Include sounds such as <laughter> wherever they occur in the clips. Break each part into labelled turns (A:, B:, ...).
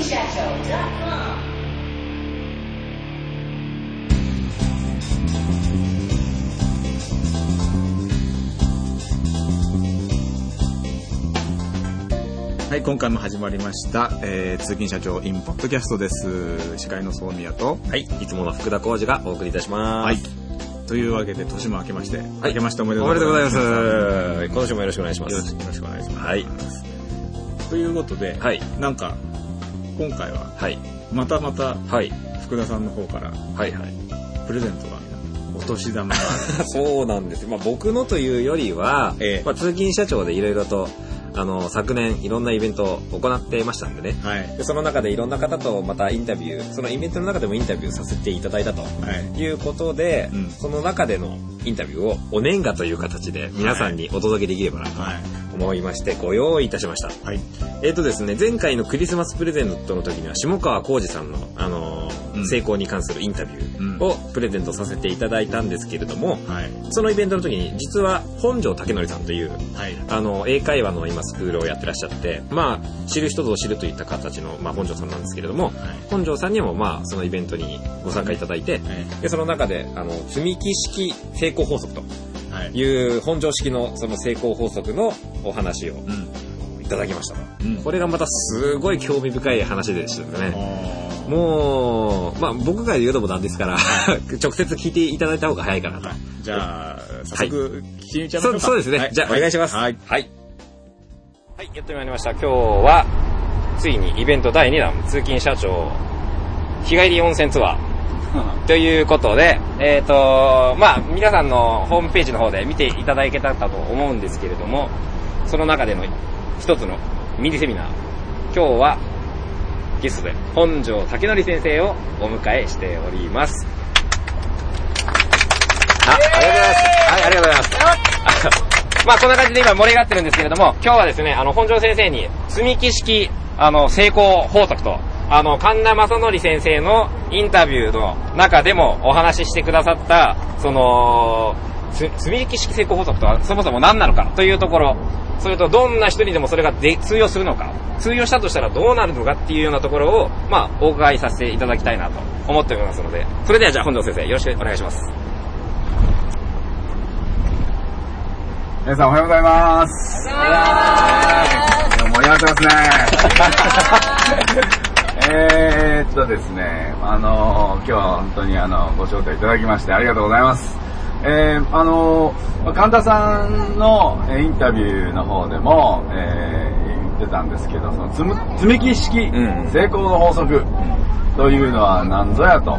A: 金社長 .com
B: はい、今回も始まりました、えー、通勤社長インポッドキャストです。司会の総宮と、
C: はい、いつもの福田浩二がお送りいたします。
B: はい。というわけで、年も明けまして、明けましておめでとう
C: おめでとうございます。
B: よ
C: 今年もよろしくお願いします。
B: よろしくお願いします。
C: はい。
B: ということで、
C: はい。
B: なんか、今回は、
C: はい。
B: またまた、
C: はい。
B: 福田さんの方から、
C: はいはい。
B: プレゼントが、お年玉。<laughs>
C: そうなんです。まあ僕のというよりは、
B: ええ
C: まあ通勤社長でいろいろと、あの、昨年いろんなイベントを行ってましたんでね。
B: はい。
C: でその中でいろんな方とまたインタビュー、そのイベントの中でもインタビューさせていただいたと
B: はい。
C: いうことで、
B: うん
C: その中でのインタビューをお年賀という形で皆さんにお届けできればなと
B: はい。
C: 思いましてご用意いたしました。
B: はい。
C: えっ、とですね、前回のクリスマスプレゼントの時には、下川浩二さんの、あのー
B: うん
C: 成功に関するインタビューをプレゼントさせていただいたんですけれども、
B: はい。
C: そのイベントの時に、実は本庄武則さんという、
B: はい。
C: あの、英会話の今スクールをやってらっしゃって、まあ、知る人ぞ知るといった形の、まあ、本庄さんなんですけれども、
B: はい。
C: 本庄さんにも、まあ、そのイベントにご参加いただいて、で、その中で、あの、積み木式成功法則と
B: はい。
C: いう本庄式のその成功法則のお話を
B: うん。
C: いただきましたと。
B: うん。
C: これがまたすごい興味深い話でしたね。もう、まあ僕が言うのもなんですから、<laughs> 直接聞いていただいた方が早いかなと。
B: じゃあ、早速、聞きに行っちゃいましょ
C: そう。そうですね。
B: はい
C: じゃあお願いします。
B: はい。
C: はい。はい、やってまいりました。今日は、ついにイベント第2弾、通勤社長、日帰り温泉ツアー。ということで、えっ、と、まあ、皆さんのホームページの方で見ていただけたかと思うんですけれども、その中での一つのミニセミナー。今日は、ゲストで本庄武則先生をお迎えしております。あ、ありがとうございます。はい、ありがとうございます。<laughs> まあ、こんな感じで今盛り上がってるんですけれども、今日はですね、あの、本庄先生に、積み木式、あの、成功法則と、あの、神田正則先生のインタビューの中でもお話ししてくださった、その、つ積み木式成功法則とはそもそも何なのかというところ、それとどんな人にでもそれがで通用するのか、通用したとしたらどうなるのかっていうようなところを、まあ、お伺いさせていただきたいなと思っておりますので、それではじゃあ本庄先生、よろしくお願いします。
D: 皆さんおはようございます。いや盛り上がってますね。<laughs> えーっとですね、あの今日は本当にあの、ご招待いただきましてありがとうございます。えー、あの神田さんのえーインタビューの方でも、えー言ってたんですけど、その積み木式
C: ん。
D: 成功の法則というのは何ぞやと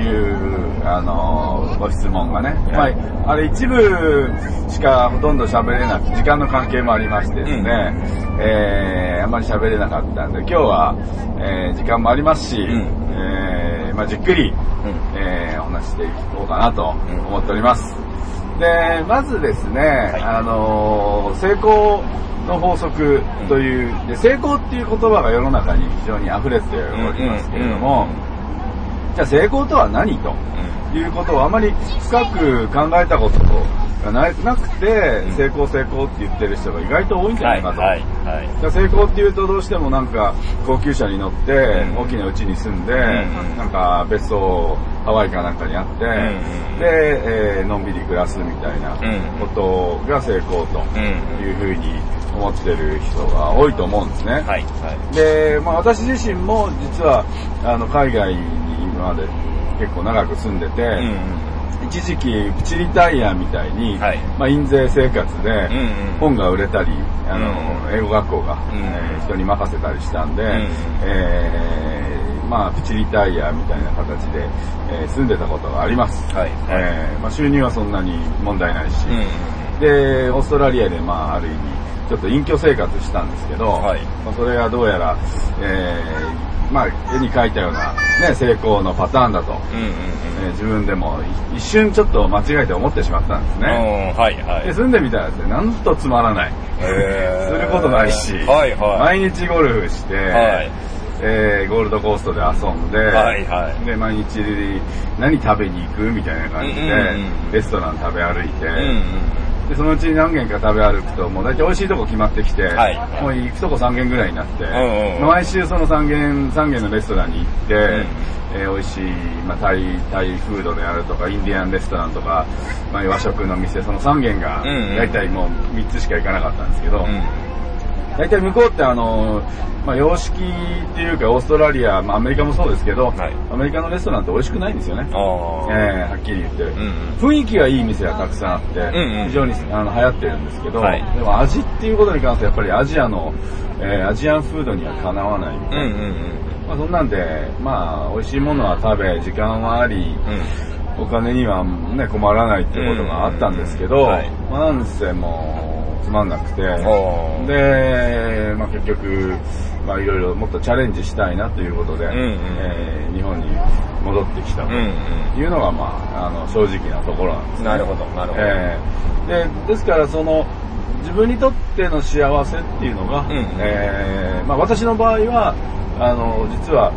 D: いう、あのご質問がね、まあ、あれ一部しかほとんど喋れなく時間の関係もありましてですね、えーあんまり喋れなかったんで今日は、えー時間もありますし、えーまあ、じっくり、えーお話ししていこうかなと思っております。で、まずですね、あの成功の法則という、で成功っていう言葉が世の中に非常に溢れておりますけれども、じゃあ成功とは何ということをあまり深く考えたことがななくて、成功成功って言ってる人が意外と多いんじゃないかと。
C: はい。
D: じゃあ成功っていうとどうしてもなんか高級車に乗って大きな家に住んで、なんか別荘ハワイかなんかにあって、で、えーのんびり暮らすみたいなことが成功というふうに思ってる人が多いと思うんですね。
C: はい。はい。
D: で、まあ、私自身も実はあの海外に今まで結構長く住んでて、一時期プチリタイヤみたいに、
C: はい。
D: まあ、印税生活で
C: んうん。
D: 本が売れたり、あの
C: うん
D: 英語学校が、
C: ん
D: えー人に任せたりしたんで、
C: ん
D: えーまあ、プチリタイヤみたいな形で、えー住んでたことがあります、
C: はい
D: えーまあ、収入はそんなに問題ないし、でオーストラリアで、まあ、ある意味ちょっと隠居生活したんですけど、
C: はい。
D: まあ、それがどうやら、えーまあ、絵に描いたような、ね、成功のパターンだと、えー自分でもい一瞬ちょっと間違えて思ってしまったんですね。
C: はい。は
D: で住んでみたらですね、なんとつまらない。
C: へー。
D: することないし、
C: はいはい。
D: 毎日ゴルフして、
C: はい。
D: えーゴールドコーストで遊んで、
C: はいはい。
D: で毎日何食べに行くみたいな感じで、
C: うんうんうん
D: レストラン食べ歩いて、
C: うんうん
D: でそのうちに何軒か食べ歩くと、もう大体美味しいとこ決まってきて、
C: はい。
D: もう行くとこ3軒ぐらいになって、
C: んうんうん。
D: 毎週その3軒、三軒のレストランに行って、
C: ん。
D: えー美味しい、まあ、タイ、タイフードであるとか、インディアンレストランとか、まあ、和食の店、その3軒が大体もう3つしか行かなかったんですけど、
C: うん。
D: 大体向こうってあの、まあ、洋式っていうかオーストラリア、まあ、アメリカもそうですけど、
C: はい。
D: アメリカのレストランって美味しくないんですよね。えーはっきり言って、
C: んうん。
D: 雰囲気がいい店がたくさんあって、
C: んうん。
D: 非常にあの流行ってるんですけど、
C: はい。
D: でも味っていうことに関してはやっぱりアジアの、えーアジアンフードにはかなわないみたいな。
C: うんうんうん。
D: まあ、そんなんで、まあ、美味しいものは食べ、時間はあり、お金にはね、困らないってことがあったんですけど、
C: うん。はい。
D: まあ、なんせもう、つまんなくて、で、まあ、結局、まあ、いろいろもっとチャレンジしたいなということで、
C: んうん。
D: えー日本に戻ってきたと
C: うんうん。
D: いうのが、まあ、あの正直なところなんですね。
C: なるほど、なるほど。
D: えー。でですからその自分にとっての幸せっていうのが、
C: うん
D: えーまあ、私の場合はあの実は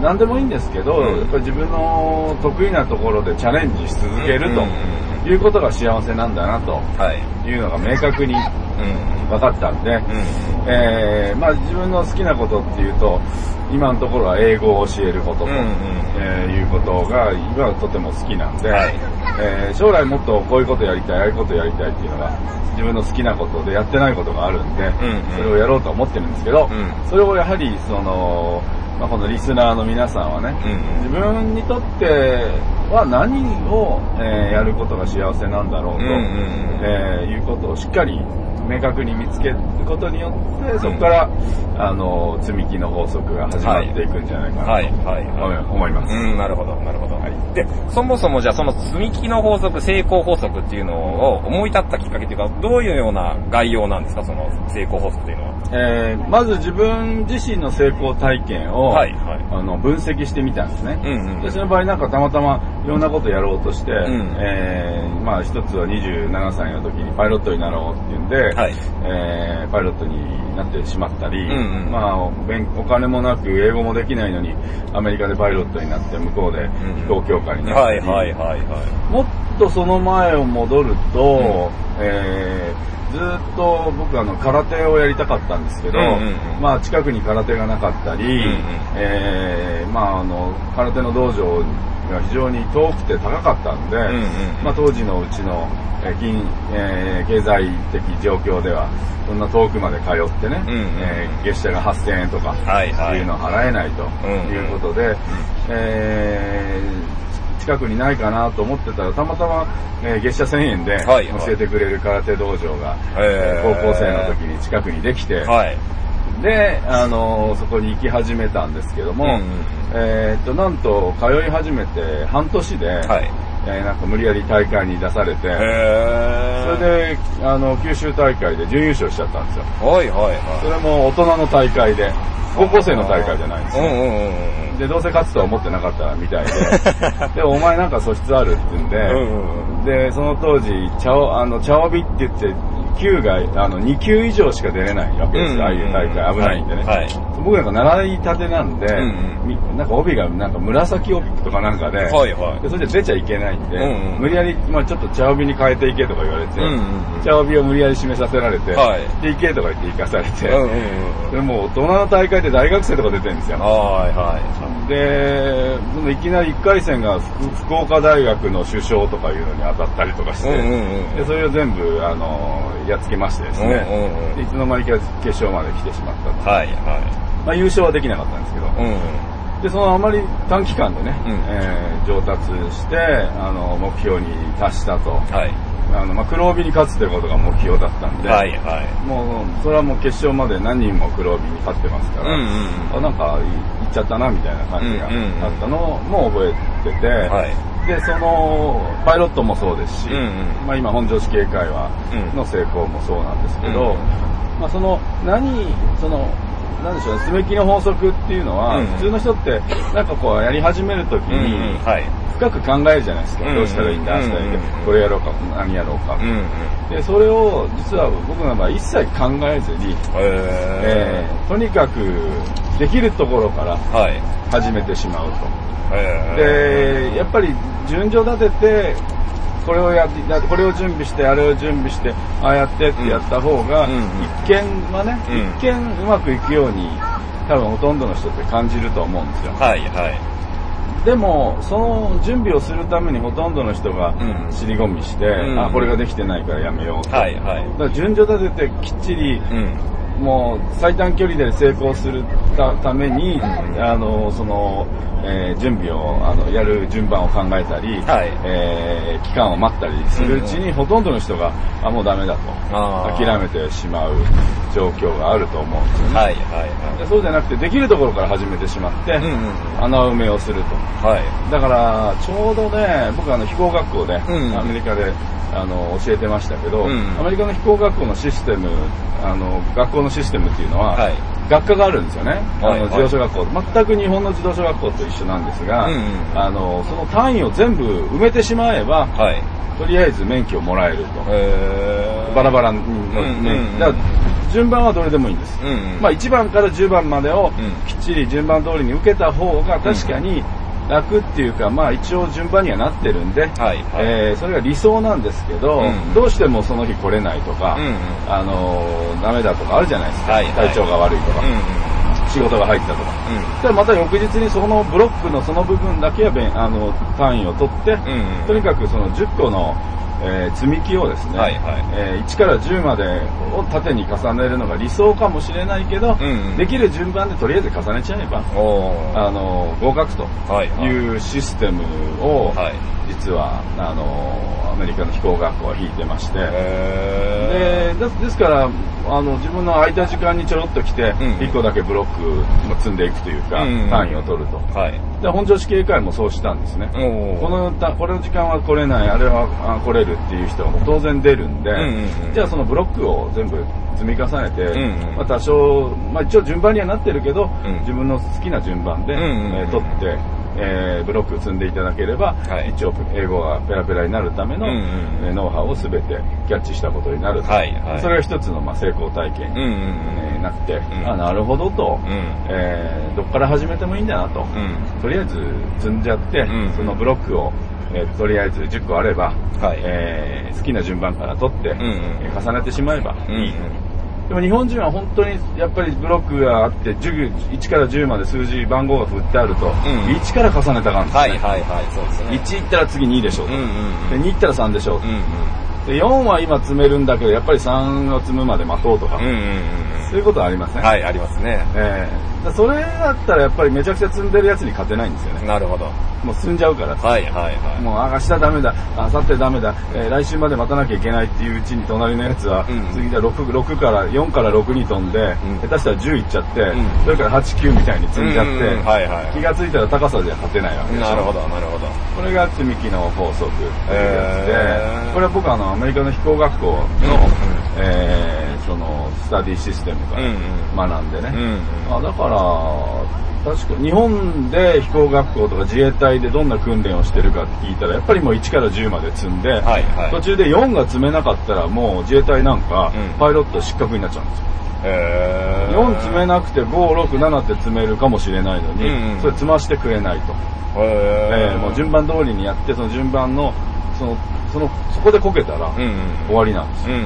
D: 何でもいいんですけど、
C: うん。
D: やっぱり自分の得意なところでチャレンジし続けると。
C: うんうん
D: いうことが幸せなんだなと。
C: はい。
D: いうのが明確に
C: うん。
D: 分かったんで、
C: うん。
D: えーまあ、自分の好きなことっていうと今のところは英語を教えることと、
C: うんうん。
D: えーいうことが今はとても好きなんで、
C: はい。
D: えー将来もっとこういうことやりたいああいうことやりたいっていうのが自分の好きなことでやってないことがあるんで、
C: んうん。
D: それをやろうとは思ってるんですけど、
C: うん。
D: それをやはりその、まあ、このリスナーの皆さんはね、
C: うん。
D: 自分にとっては何を、えーやることが幸せなんだろうと、
C: うんうんうん。
D: えーいうことをしっかり明確に見つけることによって、そこから、あの、積み木の法則が始まっていくんじゃないかなと、
C: はい、はい、はい。
D: 思います。
C: うん、なるほど、なるほど。で、そもそもじゃあその積み木の法則、成功法則っていうのを思い立ったきっかけっていうか、どういうような概要なんですか、その成功法則っていうのは。
D: えーまず自分自身の成功体験を、
C: はいはい
D: あの分析してみたんですね。
C: うんうん
D: でその場合なんかたまたまいろんなことやろうとして、
C: ん
D: えーまあ一つは27歳の時にパイロットになろうっていうんで、
C: はい。
D: えーパイロットになってしまったり、
C: うんうん。
D: まあ勉お金もなく英語もできないのにアメリカでパイロットになって向こうで飛行教官になったり、
C: はい、はい、はい、は
D: もっとその前を戻ると、えーずっと僕あの空手をやりたかったんですけど、
C: うんうんうん。
D: まあ近くに空手がなかったり、
C: んうん。
D: えーまああの空手の道場が非常に遠くて高かったんで、
C: んうん
D: まあ当時のうちの、えー金えー経済的状況ではそんな遠くまで通ってね、
C: うんうん。
D: えー月謝が8000円とか
C: はいはい。
D: いうのを払えないということで、えー近くにないかなと思ってたらたまたま、えー月謝1000円で
C: はいはい。
D: 教えてくれる空手道場が、
C: へー。
D: 高校生の時に近くにできて、
C: い。はい。
D: で、あのーそこに行き始めたんですけども、
C: うんうん
D: えーっと、なんと通い始めて半年で、
C: はい。
D: えーなんか無理やり大会に出されて、
C: へ
D: それで、あの、九州大会で準優勝しちゃったんですよ。
C: はい、はい、は
D: それも大人の大会で、高校生の大会じゃないんですよ。
C: んうんうんうん。
D: で、どうせ勝つとは思ってなかったみたいで、<laughs> で、お前なんか素質あるって言うんで、
C: うんうん
D: で、その当時、茶を、あの、茶帯って言って、級が、あの、2級以上しか出れないわけです。よ、ああいう大会、危ないんでね。
C: はいはい
D: 僕なんか習いたてなんで、
C: ん
D: みなんか帯がなんか紫帯とかなんかで、
C: はいはい。
D: でそれで出ちゃいけないんで、
C: うんうん。
D: 無理やり、まあちょっと茶帯に変えていけとか言われて、
C: うんうんうん。
D: 茶帯を無理やり締めさせられて、
C: はい。
D: で、行けとか言って行かされて、
C: うんうんうん。
D: でもう大人の大会で大学生とか出てるんですよ。
C: はい、は
D: で、でもいきなり1回戦が福福岡大学の首相とかいうのに当たったりとかして、
C: うんうんうん
D: でそれを全部、あの、やっつけましてですね、
C: うんうんうん
D: でいつの間にか決勝まで来てしまったと。
C: い。はい、は
D: まあ優勝はできなかったんですけど。で、そのあまり短期間でね、
C: うん
D: えー上達して、あの、目標に達したと。
C: はい。
D: あの、まあ、黒帯に勝つということが目標だったんで、
C: はい、はい。
D: もう、それはもう決勝まで何人も黒帯に勝ってますから、
C: うんうん
D: あなんか、い行っちゃったな、みたいな感じが
C: うんうんうん
D: あったのも覚えてて、
C: はい。
D: で、その、パイロットもそうですし、
C: うんうん
D: まあ今、本庄市警会話
C: うん
D: の成功もそうなんですけど、
C: うん
D: まあその、何、その、なんでしょうね、爪木の法則っていうのは、
C: うん
D: 普通の人って、なんかこう、やり始めるとき
C: うん
D: に。深く考えるじゃないですか。
C: うん
D: どうしたらいいんだ、ああしたらいいんだ
C: うん
D: これやろうか、何やろうか。
C: うんうん。
D: で、それを、実は僕の場合、一切考えずに、え
C: へ
D: ーとにかく、できるところから。始めてしまうと。
C: へー。
D: で、やっぱり順序立ててこれをやって、だこれを準備して、あれを準備して、ああやってってやった方が、
C: うんうん
D: 一見はね、
C: うん
D: 一見うまくいくように、多分ほとんどの人って感じると思うんですよ。
C: はいはい。
D: でも、その準備をするためにほとんどの人が
C: うん
D: 尻込みして、
C: うん
D: あ、これができてないからやめようと。
C: はいはい。
D: だから順序立ててきっちり、
C: うん。
D: もう最短距離で成功するたために、
C: うん
D: あの、その、えー準備を、あの、やる順番を考えたり、
C: はい
D: えー期間を待ったりするうちに、ほとんどの人が、あ、もうダメだと、諦めてしまう状況があると思うんですよね。
C: はいはい
D: でそうじゃなくて、できるところから始めてしまって、
C: はい。うんうん。
D: 穴埋めをすると。
C: はい。
D: だから、ちょうどね、僕あの飛行学校で、
C: うん
D: アメリカであの教えてましたけど、
C: うん
D: アメリカの飛行学校のシステム、あの学校のシステムっていうのは、
C: はい
D: 学科があるんですよね。あ
C: はい
D: の自動車学校、全く日本の自動車学校と一緒なんですが、
C: うんうん
D: あのその単位を全部埋めてしまえば、
C: はい。
D: とりあえず免許をもらえると。バラバラの
C: うんうん
D: 免
C: うん
D: 許。だから順番はどれでもいいんです。
C: うんうん。
D: まあ1番から10番までを
C: うん
D: きっちり順番通りに受けた方が確かに楽っていうか、まあ一応順番にはなってるんで、
C: はいはい。
D: えーそれが理想なんですけど、
C: うん
D: どうしてもその日来れないとか、
C: うんうん
D: あのーダメだとかあるじゃないですか、
C: はいはい
D: 体調が悪いとか、
C: うんうん。
D: 仕事が入ったとか。
C: うん。
D: でまた翌日にそのブロックのその部分だけはあの単位を取って、
C: うんうん
D: とにかくその10個の、えー積み木をですね、
C: はいはい
D: えー1から10までを縦に重ねるのが理想かもしれないけど、
C: うんうん
D: できる順番でとりあえず重ねちゃえば。あの合格と
C: はいはい
D: いうシステムを、
C: はい。
D: 実はあのアメリカの飛行学校は引いてまして、
C: へ
D: でですですからあの自分の空いた時間にちょろっと来て、
C: うん
D: 1個だけブロックを積んでいくというか、
C: うん
D: 単位を取ると。
C: ー。はい。
D: で本庄市警会もそうしたんですね。このたこれの時間は来れない、あれはあ来れるっていう人がもう当然出るんで、じゃあそのブロックを全部積み重ねて、まあ、多少、まあ、一応順番にはなってるけど、
C: うん。
D: 自分の好きな順番で、えー取って、えーブロック積んでいただければ、
C: はい。
D: 一応英語がペラペラになるための、
C: うんうん
D: えーノウハウを全てキャッチしたことになると、
C: はいはい。
D: それが一つの、まあ、成功体験に、
C: うんうん
D: えーなって、
C: ん。
D: あなるほどと、
C: うん。
D: えーどっから始めてもいいんだなと。
C: うん。
D: とりあえず積んじゃって、
C: うん。
D: そのブロックを、えーとりあえず10個あれば、
C: はい
D: えー好きな順番から取って、
C: んうん
D: えー重ねてしまえば
C: うん
D: いい。でも日本人は本当にやっぱりブロックがあって10 1から10まで数字番号が振ってあると、
C: ん
D: 1から重ねた感じですね、
C: はいはいはい、そうですね。
D: 1いったら次2でしょうと、
C: うんうんうん。
D: で2いったら3でしょうと、
C: うんうん。
D: で4は今積めるんだけどやっぱり3を積むまで待とうとか、
C: うんうんうん
D: そういうことはありますね、
C: うん。はい、ありますね。
D: えーだそれだったらやっぱりめちゃくちゃ積んでるやつに勝てないんですよね
C: なるほど。
D: もう進んじゃうから
C: はいはいはい。
D: もうあ明日ダメだ、あさってダメだ、えー来週まで待たなきゃいけないっていううちに隣のやつは、
C: うん
D: 次で 6, 6から、4から6に飛んで、
C: ん
D: 下手したら10いっちゃって、
C: ん
D: それから8、9みたいに積んじゃって、
C: うんうんはいはい
D: 気がついたら高さでは勝てないわけですよ
C: なるほど、なるほど。
D: これが積み木の法則っていうやつで、
C: へー
D: これは僕あのアメリカの飛行学校の、
C: うん
D: えーそのスタディシステムから
C: うんうん
D: 学んでね、
C: うん
D: あだから、確か日本で飛行学校とか自衛隊でどんな訓練をしてるかって聞いたら、やっぱりもう1から10まで積んで、
C: はいはい
D: 途中で4が積めなかったらもう自衛隊なんか
C: うん
D: パイロット失格になっちゃうんですよ。
C: へー。
D: 4積めなくて5、6、7って積めるかもしれないのに、
C: うんうん
D: それ積ましてくれないと。
C: へー。
D: えーもう順番通りにやって、その順番の、その、その、そこでこけたら。終わりなんですよ。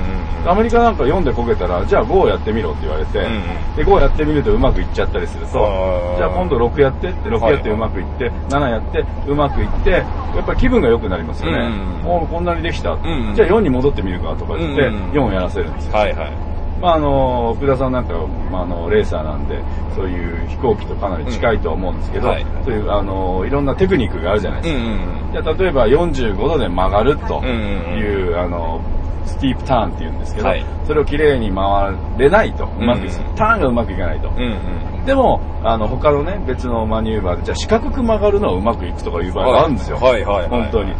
D: アメリカなんか4でこけたら、じゃあ5をやってみろって言われて、
C: うんうん
D: で5やってみるとうまくいっちゃったりするとじゃあ今度6やってって、6やってうまくいって、7やってうまくいって、やっぱり気分が良くなりますよね。もうこんなにできた。じゃあ4に戻ってみるかとか言って、
C: うんうん
D: 4をやらせるんですよ。
C: はいはい。
D: まああの、福田さんなんか、まあ、あの、レーサーなんで、そういう飛行機とかなり近いとは思うんですけど、
C: うんはい
D: そういう、あの、いろんなテクニックがあるじゃないですか。
C: うんうんうん。
D: じゃあ例えば45度で曲がると
C: うんうんうん
D: いう、あの、スティープターンって言うんですけど、
C: はい
D: それをきれいに回れないと、うまくい
C: うんうん
D: ターンがうまくいかないと。
C: うんうん。
D: でも、あの、他のね、別のマニューバーで、じゃあ四角く曲がるのはうまくいくとかいう場合があるんですよ。
C: はいはいはい。
D: 本当に。
C: へ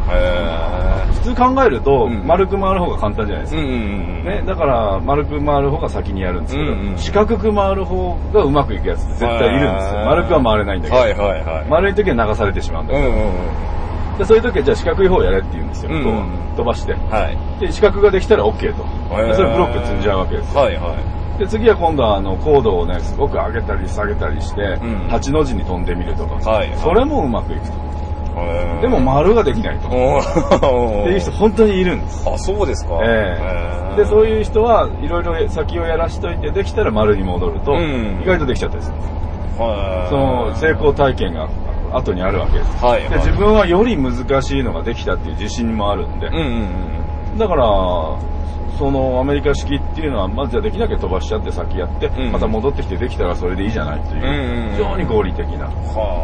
D: 普通考えると、
C: うん
D: 丸く回る方が簡単じゃないですか。
C: んうんうん。
D: ね、だから、丸く回る方が先にやるんですけど、
C: うんうん
D: 四角く回る方がうまくいくやつって絶対いるんですよ。丸くは回れないんだけど。
C: はいはいはい。
D: 丸い時は流されてしまうんだけど、
C: うんうんうん。
D: でそういう時はじゃあ四角い方をやれって言うんですよ。
C: うんう
D: 飛ばして。
C: はい。
D: で、四角ができたら OK と。
C: へー
D: でそれブロック積んじゃうわけですよ。
C: はいはい。
D: で、次は今度はあの、高度をね、すごく上げたり下げたりして、
C: うん
D: 8の字に飛んでみるとか、
C: はいはい
D: それもうまくいくと。
C: へー
D: でも丸ができないと。っていう人本当にいるんです。
C: あ、そうですか。
D: ええで、そういう人はいろいろ先をやらしといて、できたら丸に戻ると、
C: うん
D: 意外とできちゃったりする。
C: はい
D: その成功体験が後にあるわけ。です。
C: はい。
D: で自分はより難しいのができたっていう自信もあるんで、
C: うんうん。
D: だから、そのアメリカ式っていうのは、まずじゃあできなきゃ飛ばしちゃって先やって、
C: うん。
D: また戻ってきてできたらそれでいいじゃないっていう、非常に合理的な。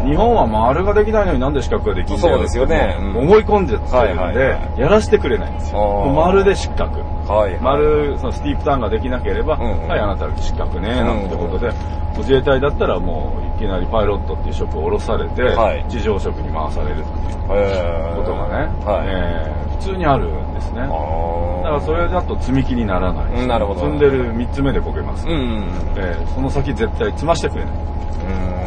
D: 日本は丸ができないのになんで四角ができるんだよ
C: そうですよね。
D: って
C: うん。
D: 思い込んじゃってるんで、やらせてくれないんですよ。丸で失格。
C: はい。
D: 丸、そのスティープターンができなければ、はい、あなたは失格ね、なんてことで、自衛隊だったらもういきなりパイロットっていう職を降ろされて、
C: はい。
D: 地上職に回されるっていうことがね、
C: はい。
D: え通にあるんですね。だからそれだと積み木にならないし、
C: うんなるほど
D: 積んでる3つ目でこけます。
C: うんうん
D: えーその先絶対積ましてくれない。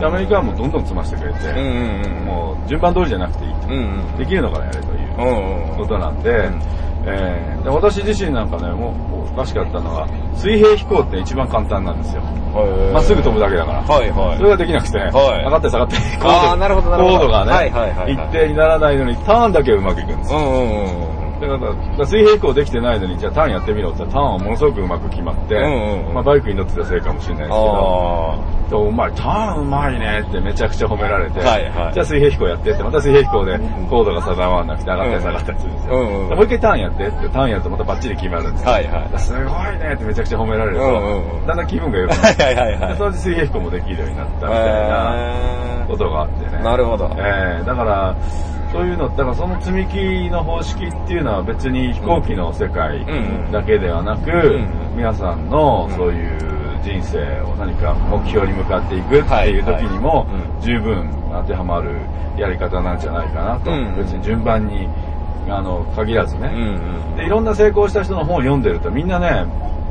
D: アメリカはもうどんどん積ましてくれて、
C: うんうんうん。
D: もう順番通りじゃなくていいと。
C: うんうん。
D: できるのからやれという
C: うんうん。
D: ことなんで、
C: ん
D: えーで私自身なんかね、もうおかしかったのは、水平飛行って一番簡単なんですよ。まっすぐ飛ぶだけだから。
C: はいはい。
D: それができなくて、
C: い
D: 上がって下がって、高
C: あーなるほどなるほど
D: 高度がね、
C: はいはいはいはい
D: 一定にならないのに、ターンだけはうまくいくんですよ。
C: うんうんうん。
D: だから、水平飛行できてないのに、じゃあターンやってみろって言ったら、ターンはものすごくうまく決まって、
C: うんうんうん
D: まあバイクに乗ってたせいかもしれないですけど、お前、ターンうまいねってめちゃくちゃ褒められて、
C: はいはい
D: じゃあ水平飛行やってって、また水平飛行で高度が定まらなくて上がったり下がったりするんですよ。
C: うんうん
D: でもう一回ターンやってって、ターンやるとまたバッチリ決まるんですよ。
C: はいはい
D: すごいねってめちゃくちゃ褒められると、
C: うんうんうん
D: だんだん気分が良く
C: あ。
D: なって、
C: はいはいはい
D: そのうち水平飛行もできるようになったみたいな
C: へ
D: ことがあってね。
C: ーなるほど。
D: えーだから、そういうの、だからその積み木の方式っていうのは別に飛行機の世界だけではなく、
C: ん
D: 皆さんのそういう人生を何か目標に向かっていくっていう時にも十分当てはまるやり方なんじゃないかなと。
C: うん
D: 別に順番にあの限らずね。で。いろんな成功した人の本を読んでるとみんなね、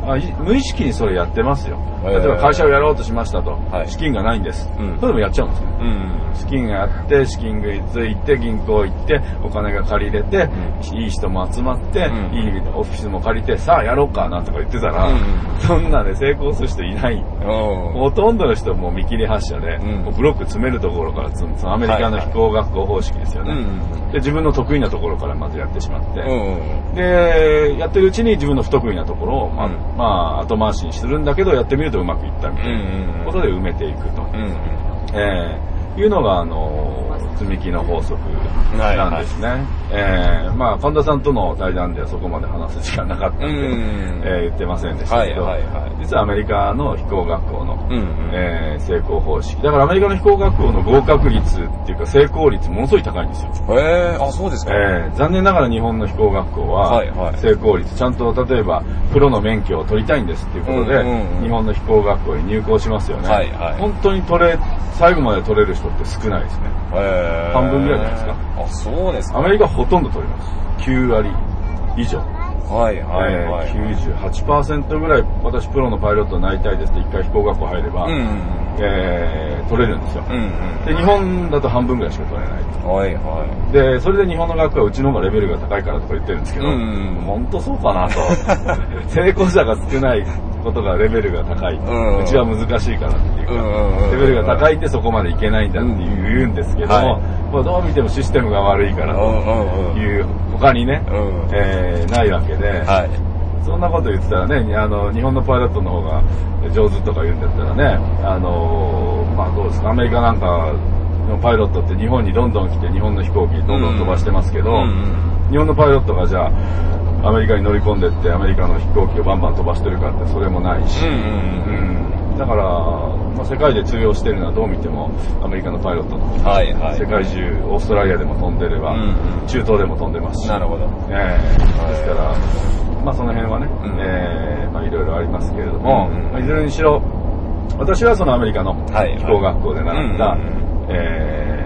D: あい無意識にそれやってますよ。例えば会社をやろうとしましたと、
C: はい
D: 資金がないんです。
C: うん
D: それでもやっちゃうんですよ。
C: うん。
D: 資金があって、資金がついて、銀行行って、お金が借りれて、いい人も集まって、
C: うん
D: いいオフィスも借りて、さあやろうかなんとか言ってたら、
C: うん
D: そんなね、成功する人いない。
C: うん。
D: ほとんどの人も見切り発車で、ブロック詰めるところからそのアメリカの飛行学校方式ですよね、
C: うん
D: で。自分の得意なところからまずやってしまって、
C: うん。
D: で、やってるうちに自分の不得意なところを、まあ、
C: うん
D: まあ、後回しにするんだけど、やってみるとうまくいったみたい
C: うんうんう
D: なんことで埋めていくと。
C: うん。
D: えーいうのが、あの積み木の法則なんですね。えーまあ、神田さんとの対談ではそこまで話す時間なかったんで、
C: うん
D: えー言ってませんでしたけど、
C: はいはいはい
D: 実はアメリカの飛行学校の、
C: うんうん
D: えー成功方式。だからアメリカの飛行学校の合格率っていうか成功率ものすごい高いんですよ。
C: へえ、あ、そうですか。
D: えー残念ながら日本の飛行学校は
C: はいはい
D: 成功率、ちゃんと例えばプロの免許を取りたいんですっていうことで、
C: うんうんうん
D: 日本の飛行学校に入校しますよね、
C: はいはい
D: 本当に取れ最後まで取れる人って少ないですね
C: へー
D: 半分ぐらいじゃないですか。
C: あ、そうですか。
D: アメリカほとんど取れます9割以上、
C: はいはいはい。
D: えー98%ぐらい私プロのパイロットになりたいですって一回飛行学校入れば、
C: うんうん
D: えー取れるんですよ、
C: うん。うん
D: で日本だと半分ぐらいしか取れない
C: うん。はいは
D: で、それで日本の学校はうちの方がレベルが高いからとか言ってるんですけど、
C: うん
D: 本当そうかなと。<laughs> 成功者が少ないことがレベルが高い。
C: うん
D: うちは難しいからっていうか、
C: うんうんうん
D: レベルが高いってそこまでいけないんだって言うんですけども、
C: はい
D: まあどう見てもシステムが悪いからという、他にね、
C: うん
D: えーないわけで、
C: い。はい。
D: そんなこと言ってたらね、あの、日本のパイロットの方が上手とか言うんだったらね、あの、まあどうですか、アメリカなんかのパイロットって日本にどんどん来て日本の飛行機どんどん飛ばしてますけど、
C: うんうん
D: 日本のパイロットがじゃあ、アメリカに乗り込んでってアメリカの飛行機をバンバン飛ばしてるかってそれもないし、
C: うんうん
D: うんだから、まあ、世界で通用してるのはどう見てもアメリカのパイロットの
C: はいはい。
D: 世界中、オーストラリアでも飛んでれば、
C: うんうん。
D: 中東でも飛んでますし、
C: なるほど。
D: ええ。ですから、まあその辺はね、
C: うん。
D: ええまあいろいろありますけれども、
C: うんうん。
D: まあいずれにしろ、私はそのアメリカの
C: はい
D: 飛行学校で習った、
C: うんうん
D: ええ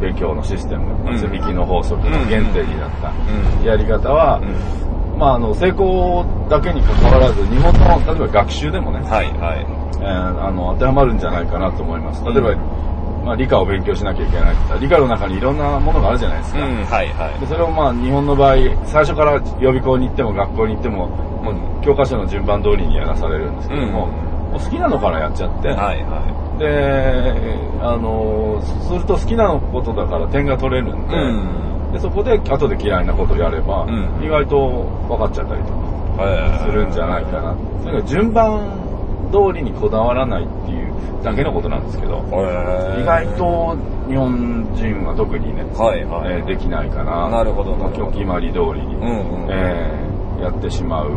D: 勉強のシステム、積み木の法則の原点になった
C: うん。
D: やり方は、
C: うん
D: まああの成功だけに関わらず、日本の例えば学習でもね、
C: はいはい。
D: えーあの当てはまるんじゃないかなと思います。例えば、
C: うん
D: まあ理科を勉強しなきゃいけない理科の中にいろんなものがあるじゃないですか。
C: うん、はいはい。
D: でそれをまあ日本の場合、最初から予備校に行っても学校に行っても、もう教科書の順番通りにやらされるんですけども、
C: うん
D: もう好きなのからやっちゃって、
C: はいは
D: で、あの、すると好きなことだから点が取れるんで、
C: うん。
D: でそこで後で嫌いなことをやれば、
C: うん。
D: 意外と分かっちゃったりとか
C: へ
D: するんじゃないかな。とにかく順番通りにこだわらないっていうだけのことなんですけど、
C: へ
D: 意外と日本人は特にね、
C: はいはい。
D: えーできないかな。
C: なるほどなるほど。
D: お決まり通りに、
C: うんうん
D: えーやってしまう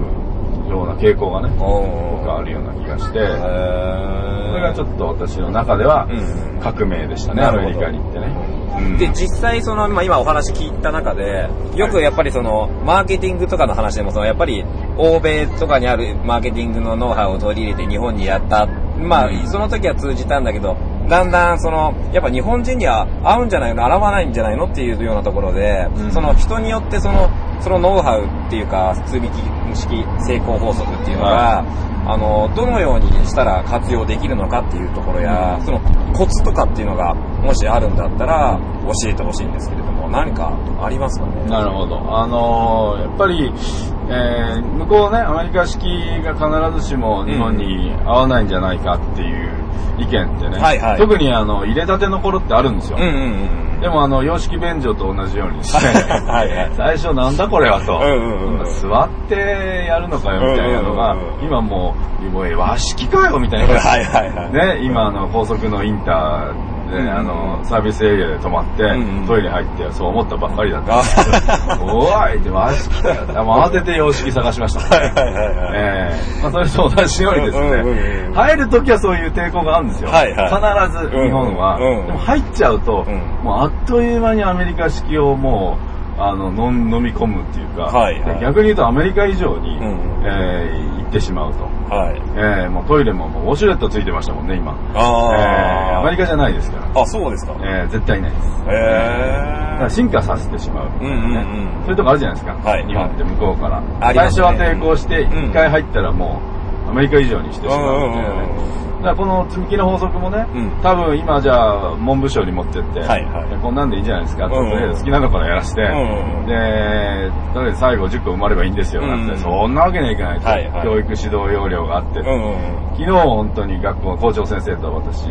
D: ような傾向がね、
C: お
D: 僕はあるような気がして、
C: へ
D: それがちょっと私の中では
C: うん
D: 革命でしたね、アメリカに行ってね。うん。
C: で、実際その、まあ、今お話聞いた中で、よくやっぱりその、マーケティングとかの話でも、その、やっぱり、欧米とかにあるマーケティングのノウハウを取り入れて日本にやった。まあ、その時は通じたんだけど、だんだんその、やっぱ日本人には合うんじゃないの、合わないんじゃないの？っていうようなところで、
D: うん。
C: その人によってその、そのノウハウっていうか、通引き式成功法則っていうのが、あの、どのようにしたら活用できるのかっていうところや、
D: うん。
C: そのコツとかっていうのが、もしあるんだったら、教えてほしいんですけれども、何かありますかね？
D: なるほど。あのーやっぱり、えー向こうね、アメリカ式が必ずしも日本に合わないんじゃないかっていう意見ってね、
C: はいはい
D: 特にあの、入れたての頃ってあるんですよ。
C: うんうんうん。
D: でもあの、洋式便所と同じようにして、<laughs>
C: はいはい
D: 最初なんだこれはと、
C: うんうんうん
D: 座ってやるのかよみたいなのが、
C: うんうんうん
D: 今もう、もう和式かよみたいな。<laughs>
C: はいはいはい。
D: ね、今あの高速のインターで、
C: うん
D: あのサービスエリアで止まって、
C: うんうん
D: トイレ入ってそう思ったばっかりだった。<laughs> おいって和式か慌てて洋式探しました。
C: はいはいはいはい。
D: ええ。まあ、それと同じようにですね、
C: うんうんうん
D: 入るときはそういう抵抗があるんですよ。
C: はいはい。
D: 必ず日本は、
C: うんうん。
D: でも入っちゃうと、
C: うん。
D: もうあっという間にアメリカ式をもう、あの、飲飲み込むっていうか、
C: はいはい
D: で逆に言うとアメリカ以上に、
C: うん
D: えー行ってしまうと。
C: はい。
D: えーもうトイレももうウォシュレットついてましたもんね、今。えー
C: あー
D: アメリカじゃないですから。
C: あ、そうですか。
D: えー絶対ないです。だ
C: へ
D: から進化させてしまう、
C: うんうんうん
D: そういうとこあるじゃないですか。
C: はい
D: 日本って向こうから。
C: ありますね
D: 最初は抵抗して、
C: うん
D: 一回入ったらもう、アメリカ以上にしてしまうみたいなね。
C: うんうんうん
D: だこの積み木の法則もね、
C: うん。
D: 多分今じゃあ文部省に持ってって、
C: はいはい。
D: やこんなんでいいんじゃないですか、と
C: うんうん。
D: 好きなのからやらして、
C: んうん
D: で、とりあえず最後10個生まればいいんですよ、なんて、
C: うん
D: そんなわけにはいかないと、
C: はいはい。
D: 教育指導要領があって、
C: うんうん
D: 昨日本当に学校の校長先生と私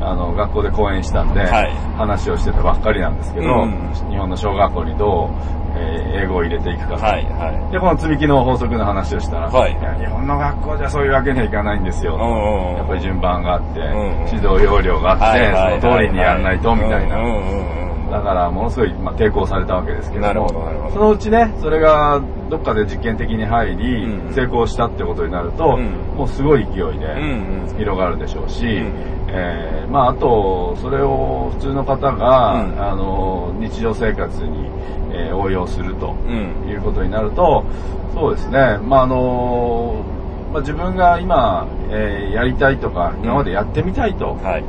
D: あの学校で講演したんで、
C: はい。
D: 話をしてたばっかりなんですけど、
C: うん
D: 日本の小学校にどう、えー英語を入れていくかと、
C: はいは
D: でこの積み木の法則の話をしたら、
C: はい。
D: や日本の学校じゃそういうわけにはいかないんですよ、
C: うんうんうん。
D: やっぱり順番があって、指導要領があって、その通りにやらないとみたいな、だからものすごい、まあ、抵抗されたわけですけどもそのうちねそれがどっかで実験的に入り、
C: うん
D: 成功したってことになると、
C: うん。
D: もうすごい勢いで、広がるでしょうし、
C: ん
D: えーまあ、あと、それを普通の方が、
C: うん。
D: あの日常生活に、えー応用すると
C: うん。
D: いうことになると、そうですね、まああのまあ、自分が今、えーやりたいとか、今までやってみたいと、
C: はい。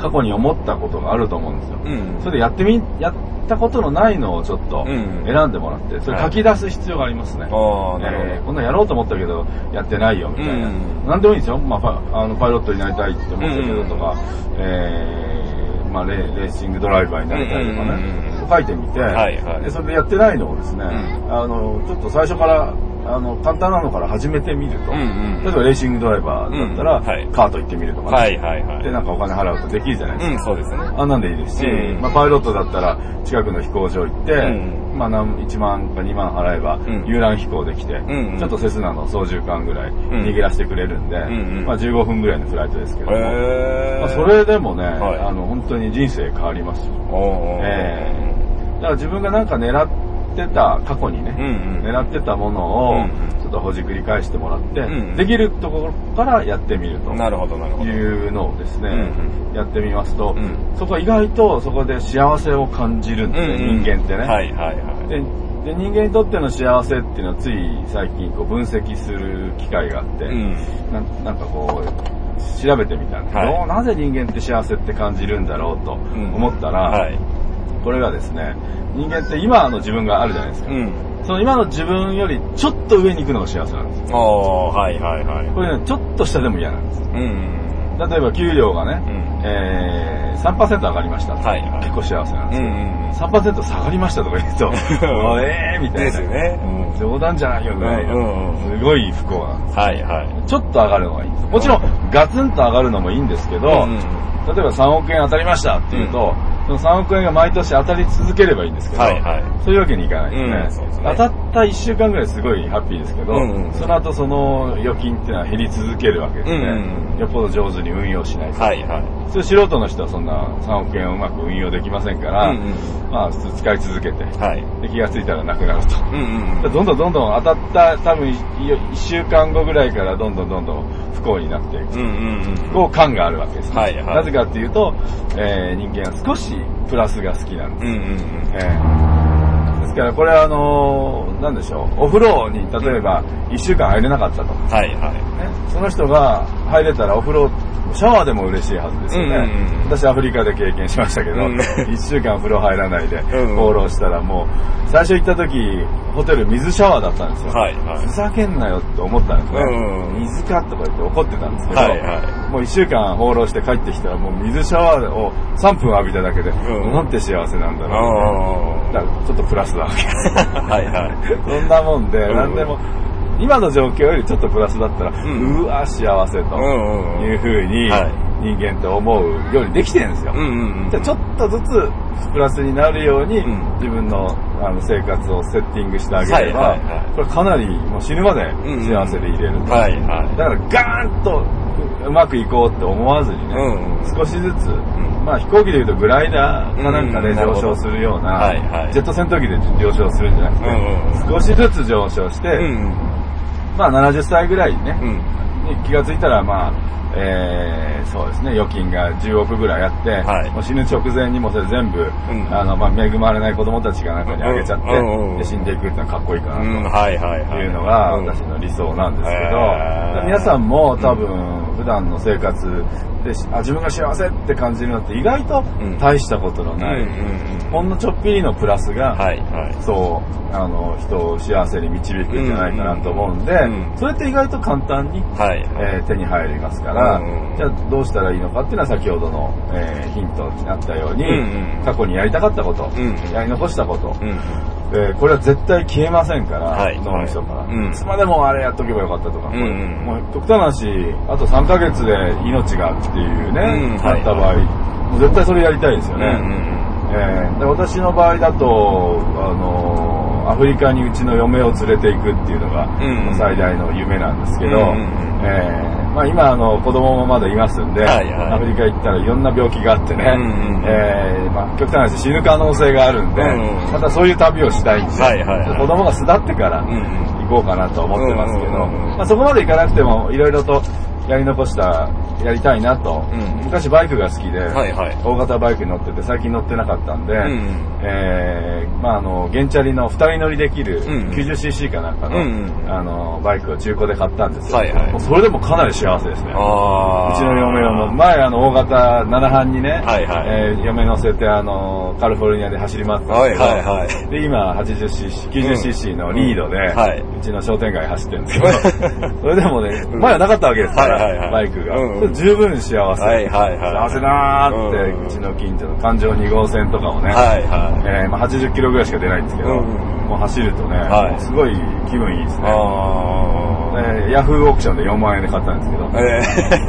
D: 過去に思ったことがあると思うんですよ。
C: うん
D: それでやってみ、やったことのないのをちょっと
C: うん
D: 選んでもらって、それ書き出す必要がありますね。
C: ああ、なるほど。
D: えーこんなんやろうと思ったけど、やってないよ、みたいな。
C: うん
D: なんでもいいんですよ。まあ、パあのパイロットになりたいって思ったけどとか、えーまあレ、レーシングドライバーになりたいとかね、
C: うん
D: 書いてみて、
C: はいはい
D: でそれでやってないのをですね、
C: ん
D: あの、ちょっと最初から、あの、簡単なのから始めてみると、
C: うんうん。
D: 例えばレーシングドライバーだったら、
C: うん。はい。
D: カート行ってみるとかね、
C: はいはいはい。
D: で、なんかお金払うとできるじゃないですか。
C: うん、そうですね。
D: あんなんでいいですし、
C: うん。
D: まあ、パイロットだったら近くの飛行場行って、
C: うん。
D: まあ、何1万か2万払えば
C: ん。
D: 遊覧飛行できて、
C: んうん。
D: ちょっとセスナの操縦桿ぐらい
C: ん。
D: 握らせてくれるんで、
C: んうん。
D: まあ、15分ぐらいのフライトですけども、
C: へ
D: まあ、それでもね、
C: はい。
D: あの本当に人生変わりますよ。
C: おー。
D: えだから自分がなんか狙ってた過去にね、
C: うんうん。
D: 狙ってたものを
C: うんうん。
D: ちょっとほじくり返してもらって、
C: うん
D: できるところからやってみると。
C: なるほど、なるほど。
D: いうのをですね、
C: うん
D: やってみますと、
C: うん。
D: そこは意外とそこで幸せを感じるんですね、
C: うんうん。
D: 人間ってね、
C: はいはいはい。
D: でで人間にとっての幸せっていうのはつい最近こう分析する機会があって、
C: うん。
D: ななんかこう調べてみたんです。けど、
C: はい
D: なぜ人間って幸せって感じるんだろうと
C: うん
D: 思ったら、
C: はい。
D: これがですね人間って今の自分があるじゃないですか、
C: うん。
D: その今の自分よりちょっと上に行くのが幸せなんですよ
C: おー、はいはいはい。
D: これねちょっと下でも嫌なんです
C: うん。
D: 例えば給料がね、
C: うん
D: えー、3%上がりました。
C: はいはい
D: 結構幸せなんですよ。
C: うんうんうん
D: 3%下がりましたとか言うと、<laughs> えーみたいな。
C: ですよねうん
D: 冗談じゃないよぐらいの、
C: うんうんうん
D: すごい不幸なんです。
C: はいはい。
D: ちょっと上がるのがいいです。もちろん、ガツンと上がるのもいいんですけど、
C: うんうん
D: 例えば3億円当たりましたっていうと、その3億円が毎年当たり続ければいいんですけど、
C: はいはい
D: そういうわけにいかないですね。
C: うんすね
D: 当たった1週間ぐらいすごいハッピーですけど、
C: うんうん
D: その後その預金っていうのは減り続けるわけですね。
C: うんうん
D: よっぽど上手に運用しないと。
C: はいはい。
D: 素人の人はそんな3億円をうまく運用できませんから、
C: うんうん
D: まあ普通使い続けて、
C: はい。
D: で気がついたらなくなると。
C: うんうん。
D: どんどんどんどん当たった多分1週間後ぐらいからどんどんどんどん不幸になっていく。
C: うんうん
D: 不幸感があるわけです、ね
C: はいはい
D: なぜかっていうと、えー人間は少しプラスが好きなんです。
C: うん。うんうんうん。
D: えーですからこれはあのーなんでしょう、お風呂に例えば1週間入れなかったと。ね、
C: はいはい。
D: その人が入れたらお風呂、シャワーでも嬉しいはずですよね。
C: うんうんうん
D: 私アフリカで経験しましたけど、
C: うん
D: 1週間風呂入らないで
C: うん
D: 放浪したらもう、最初行った時、ホテル水シャワーだったんですよ。
C: はいはい
D: ふざけんなよって思ったんですね。
C: うんうん
D: 水かとか言って怒ってたんですけど、
C: はいはい
D: もう1週間放浪して帰ってきたらもう水シャワーを3分浴びただけで、
C: うん
D: なんて幸せなんだろう。
C: あ
D: だからちょっとプラスなわけです。
C: あ。<laughs> はいはい。
D: そんなもんで、
C: うん
D: なんでも、今の状況よりちょっとプラスだったら、
C: ん。
D: うわ、幸せと
C: うんうん
D: いうふうに
C: はい。
D: 人間って思うようにできてるんですよ。
C: うんうんうん。
D: じゃあちょっとずつプラスになるように、
C: うん。
D: 自分のあの生活をセッティングしてあげれば、
C: はいはいはい。
D: これかなりもう死ぬまで
C: うん
D: 幸せでいれると。
C: はいはい。
D: だからガーンとうまくいこうって思わずにね、
C: うんうん
D: 少しずつ、
C: ん。
D: まあ飛行機でいうとグライダーかなんかで上昇するような、
C: はいはい。
D: ジェット戦闘機で上昇するんじゃなくて、
C: うん
D: 少しずつ上昇して、
C: うん
D: まあ70歳ぐらいにね、気がついたらまあ、えー、そうですね、預金が10億ぐらいあって、
C: はい
D: もう死ぬ直前にもうそれ全部、
C: ん
D: あの、まあ恵まれない子供たちがなんかにあげちゃって、
C: うん
D: で死んでいくっていうのはかっこいいかなと。
C: うん。はいはいはい。
D: いうのが
C: うん
D: 私の理想なんですけど、皆さんも多分普段の生活でしあ自分が幸せって感じるのって意外と
C: うん
D: 大したことのない、
C: うんうんうん
D: ほんのちょっぴりのプラスが、
C: はいはい。
D: そうあの人を幸せに導くんじゃないかなと思うんで、
C: うん
D: それって意外と簡単に、
C: はい。
D: えー手に入りますから、
C: うん
D: じゃあどうしたらいいのかっていうのは先ほどの、えーヒントになったように、
C: うんうん
D: 過去にやりたかったこと、
C: うん
D: やり残したこと、
C: うん。
D: えーこれは絶対消えませんから、
C: はい。
D: 脳みそから、
C: はい。うん。
D: いつまでもあれやっとけばよかったとか、
C: うんうん
D: もう極端な話、あと3ヶ月で命がっていうね、
C: うん。
D: なった場合、もう絶対それやりたいですよね。
C: うんうん。
D: えーで私の場合だと、あのーアフリカにうちの嫁を連れて行くっていうのが、
C: うん。
D: 最大の夢なんですけど、まあ、今あの子供もまだいますんで、
C: はいはい。
D: アフリカ行ったらいろんな病気があってね、
C: うんうん
D: えーまあ、極端な話死ぬ可能性があるんで、
C: うんうん
D: またそういう旅をしたいんで、
C: はいはいはい。
D: 子供が巣立ってから行こうかなと思ってますけど、まあ、そこまで行かなくてもいろいろとやり残した、やりたいなと、
C: うん。
D: 昔バイクが好きで、
C: はいはい。
D: 大型バイクに乗ってて最近乗ってなかったんで、
C: ん。
D: えーまああの、原チャリの2人乗りできる
C: うん
D: 90cc かなんかの、
C: うんうん。
D: あの、バイクを中古で買ったんですよ。
C: はいはい。
D: もうそれでもかなり幸せですね。うちの嫁用の、前あの大型7班にね、
C: はいはい。
D: えー嫁乗せてあの、カリフォルニアで走り回ってたんです
C: はいはいはい。
D: で、今 80cc、90cc のリードで、
C: うん。はい。う
D: ちの商店街走ってるんですけど、それでもね、前はなかったわけですから、
C: はいはいはい。
D: バイクが、
C: うんうん
D: 十分幸せ。
C: はいはいはい
D: 幸せだーって、
C: うん
D: うちの近所の環状2号線とかもね、
C: はいは
D: えーまあ、80キロぐらいしか出ないんですけど、
C: うん
D: もう走るとね、
C: はい
D: すごい気分いいです
C: い。
D: ね。えーヤフーオークションで4万円で買ったんですけど、
C: え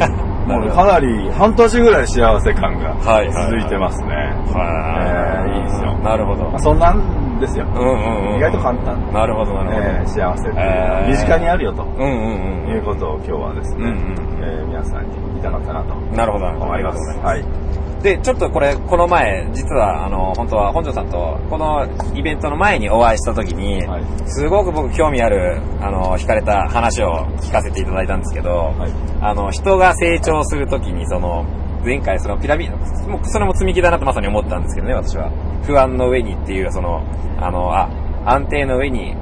C: え。<laughs>
D: もうかなり半年ぐらい幸せ感が
C: はいはいはい
D: 続いてますね。
C: は
D: えーいいですよ。
C: なるほど
D: まあ、。そんなんですよ。
C: うんうんうん。
D: 意外と簡単。
C: なるほどなるほど。
D: えー幸せ
C: えー
D: 身近にあるよと
C: うんうんうん。
D: いうことを今日はですね、
C: うんうん
D: えー皆さんに言いたかったなと
C: なるほどなるほど。
D: 思います。
C: ありがとうございます。
D: はい。
C: で、ちょっとこれ、この前、実は、あの、本当は、本庄さんと、このイベントの前にお会いした時に、
D: はい
C: すごく僕興味ある、あの、惹かれた話を聞かせていただいたんですけど、
D: はい
C: あの、人が成長する時に、その、前回そのピラミッド、もうそれも積み木だなとまさに思ったんですけどね、私は。不安の上にっていう、その、あの、あ、安定の上に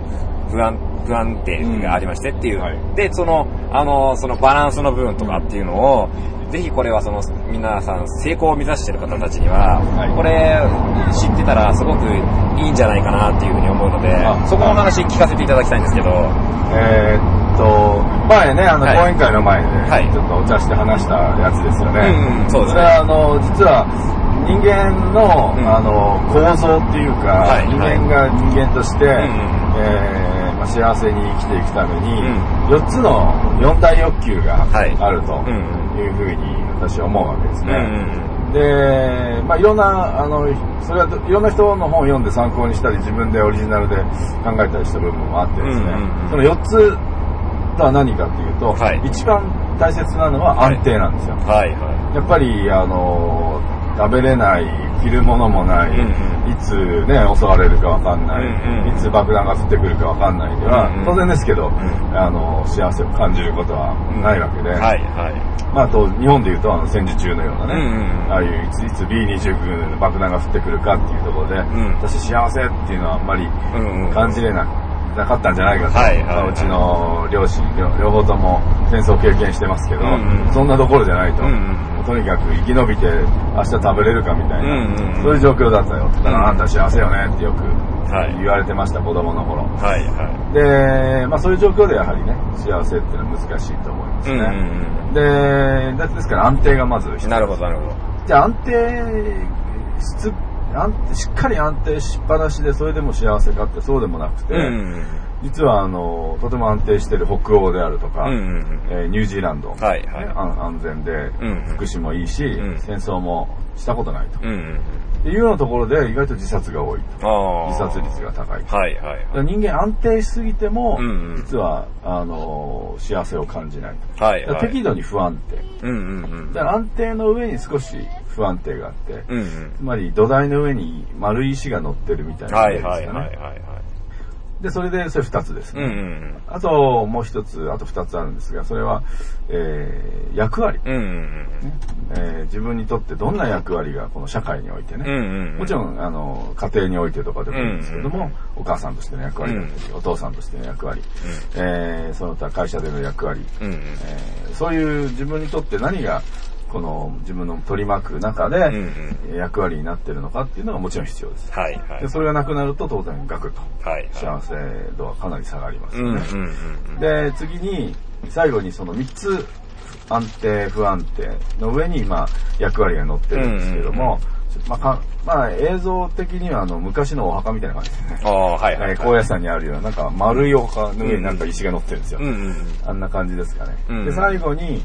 C: 不安、不安定がありましてっていう。
D: うん。はい。
C: で、その、あの、そのバランスの部分とかっていうのを、ぜひこれはその、皆さん成功を目指している方たちには、
D: はい。
C: これ知ってたらすごくいいんじゃないかなっていうふうに思うので
D: あ、
C: そこの話聞かせていただきたいんですけど、
D: えーっと、まあ前ね、あの、
C: はい。
D: 講演会の前で、
C: はい。
D: ちょっとお茶して話したやつですよね。
C: うんうん。そうですね。
D: れは、あの、実は、人間の、
C: うん。
D: あの、構造っていうか、
C: はい。
D: 人間が人間として、
C: んうん。
D: えーまあ、幸せに生きていくために、
C: うん。
D: 4つの4大欲求が
C: はい。
D: あると
C: うん
D: いうふうに私は思うわけですね。
C: うんうん
D: で、まあ、いろんな、あの、それはいろんな人の本を読んで参考にしたり、自分でオリジナルで考えたりした部分もあってですね、
C: うんうんうん。
D: その4つとは何かというと、
C: はい。
D: 一番大切なのは安定なんですよ。
C: はいは
D: やっぱり、あの、食べれない、着るものもない、
C: うん
D: いつね、襲われるかわかんない、
C: うんうん。
D: いつ爆弾が降ってくるかわかんないでは、
C: うんうん。
D: 当然ですけど、
C: ん。
D: あの、幸せを感じることはないわけで、
C: い。はいはい。
D: まあ、あと、日本で言うと、あの、戦時中のようなね、
C: うんうん
D: ああいう、いついつ B29 の爆弾が降ってくるかっていうところで、
C: ん。
D: 私幸せっていうのはあんまり
C: うんうん。
D: 感じれななかったんじゃないかと、
C: はいはい
D: まあうちの両親両、両方とも戦争経験してますけど、
C: うんうん
D: そんなところじゃないと、
C: うんうん
D: もうとにかく生き延びて明日食べれるかみたいな、
C: うんうんうん
D: そういう状況だったよ。だから、
C: うん
D: あんた幸せよねってよく
C: はい
D: 言われてました、子供の頃。
C: はいは
D: で、まあそういう状況でやはりね、幸せっていうのは難しいと思います
C: い。
D: ね。
C: うんうん
D: で、だですから安定がまず必要
C: うん。なるほどなるほど。
D: じゃあ安定し安しっかり安定しっぱなしでそれでも幸せかってそうでもなくて、実はあのとても安定している北欧であるとか、
C: うん。うんうん。
D: えーニュージーランド、
C: はいはい。
D: ね安安全で
C: うんうん。
D: 福祉もいいし、
C: ん。
D: 戦争もしたことないと、
C: うん。うん
D: いうようなところで意外と自殺が多いと。自殺率が高いと。
C: はいはい
D: だから人間安定しすぎても、
C: うんうん。
D: 実はあの幸せを感じないと、
C: はいはい。
D: 適度に不安定。
C: うんうんうん。
D: だから安定の上に少し不安定があって、
C: うんうん。
D: つまり土台の上に丸い石が乗ってるみたいな
C: はい
D: イメージですよね。
C: はいはいはいはい。
D: で、それで、それ二つですね。
C: うんうん
D: あと、もう一つ、あと二つあるんですが、それは、えー、役割、
C: うん。うんうん
D: えー自分にとってどんな役割がこの社会においてね、
C: うん。うんうんうん。
D: もちろん、あの、家庭においてとかでもいいんですけども、
C: うんうん
D: お母さんとしての役割だったり、お父さんとしての役割、えーその他会社での役割、
C: うんうん。
D: えーそういう自分にとって何がこの自分の取り巻く中で
C: ん
D: 役割になってるのかっていうのがもちろん必要です。
C: はいはい
D: で。それがなくなると当然ガクッと
C: はいはい。
D: 幸せ度はかなり下がります
C: うんうん
D: よね。
C: うん。
D: で、次に最後にその3つ安定、不安定の上にまあ役割が載ってるんですけども、まあかまあ映像的にはあの昔のお墓みたいな感じですね。
C: ああ、はいはい。
D: えー高野山にあるようななんか丸いお墓の上になんか石が乗ってるんですよ。
C: うんうんうん。
D: あんな感じですかね。
C: うん
D: で、最後に、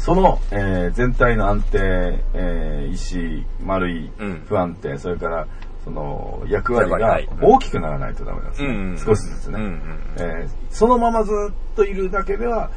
D: その、えー全体の安定、えー石、丸い
C: うん、
D: 不安定、それから、その、役割が
C: はい。
D: 大きくならないとダメなんですね。
C: うんうん
D: 少しずつね、
C: うんうん
D: えーそのままずっといるだけでは、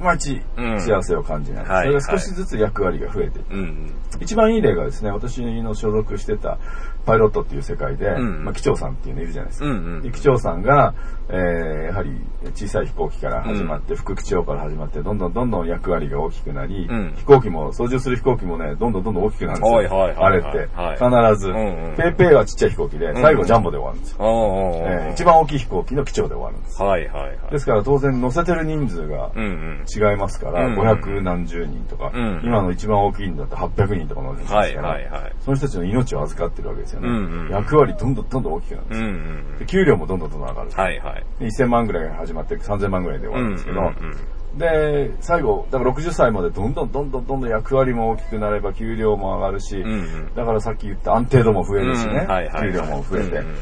D: いまいち
C: うん。
D: 幸せを感じない。
C: はい。
D: それが少しずつ役割が増えていく。
C: うんうん。
D: 一番いい例がですね、私の所属してたパイロットっていう世界で、
C: ん
D: まあ、機長さんっていうのいるじゃないですか。
C: うんうん
D: で機長さんが、えーやはり小さい飛行機から始まって、副機長から始まって、どんどんどんどん役割が大きくなり、
C: うん
D: 飛行機も、操縦する飛行機もね、どんどんどんどん大きくなるんですよ。
C: はいはいはいはい
D: あれって、
C: はい
D: 必ず、
C: んうん
D: ペーペーはちっちゃい飛行機で、最後ジャンボで終わるんですよ。
C: おーおーおー
D: えー一番大きい飛行機の機長で終わるんです。
C: はいはいはい。
D: ですから当然乗せてる人数が
C: うんうん。
D: 違いますから、
C: うん
D: 500何十人とか、
C: うん
D: 今の一番大きいんだって800人とか乗るんですから、
C: はいはいはい。
D: その人たちの命を預かってるわけですよね。
C: うんうん
D: 役割どんどんどんどん大きくなるんですよ、
C: うんうん
D: で給料もどんどんどんどん上がる。
C: はいはい。
D: で1000万ぐらいが始まって3000万ぐらいで終わるんですけど、
C: うんうん
D: で、最後、だから60歳までどんどんどんどんどんどん役割も大きくなれば給料も上がるし、
C: うんうん。
D: だからさっき言った安定度も増えるしね、
C: うんはいはいはい。
D: 給料も増えて、
C: うんうん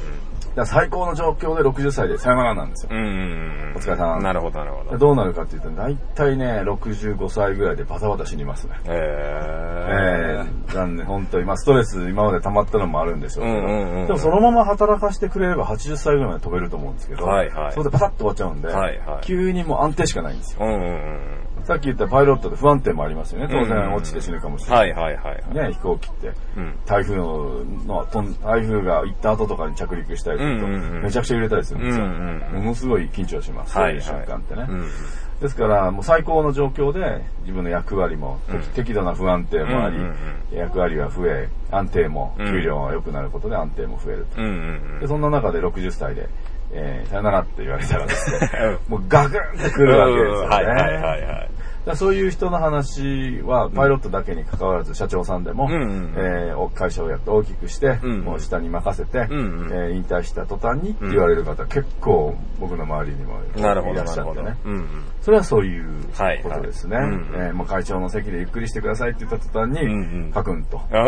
D: だ最高の状況で60歳でさよならなんですよ。
C: うん。
D: お疲れさん
C: なるほどなるほど。
D: でどうなるかっていうと、大体ね、65歳ぐらいでバタバタ死にますね。
C: え
D: ええなんで本当に、まあストレス今まで溜まったのもあるんでしょうけど、
C: うんうんうん
D: でもそのまま働かしてくれれば80歳ぐらいまで飛べると思うんですけど、
C: はいはい
D: それでパタッと終わっちゃうんで、
C: はいはい
D: 急にもう安定しかないんですよ。
C: うんうんうん。
D: さっき言ったパイロットで不安定もありますよね。当然落ちて死ぬかもしれない。
C: はいはいはい。
D: ね、飛行機って、
C: うん
D: 台風のの台風が行った後とかに着陸したりすると、めちゃくちゃ揺れたりするんですよ。
C: うんうんうん
D: ものすごい緊張します。そういう瞬間ってね。
C: うん
D: ですから、もう最高の状況で自分の役割も、
C: うん
D: 適度な不安定もあり、
C: うんうん
D: 役割が増え、安定も、
C: うん
D: 給料が良くなることで安定も増えると。
C: うんうん
D: でそんな中で60歳で、えー、さよならって言われたらですね、<laughs> もうガクンってくるわけですよね。
C: はいはいはいはい。
D: らそういう人の話は、パイロットだけに関わらず、社長さんでも、
C: うんうん
D: えー会社をやって大きくして、
C: うん
D: もう下に任せて、
C: うんうん
D: えー引退した途端にって言われる方、結構僕の周りにも
C: なるほど、
D: いらっ
C: なるほど
D: しゃってね。。
C: うんうん。
D: それはそういう
C: はい
D: ことですね。会長の席でゆっくりしてくださいって言った途端に、
C: うんうん。
D: カクンと。
C: な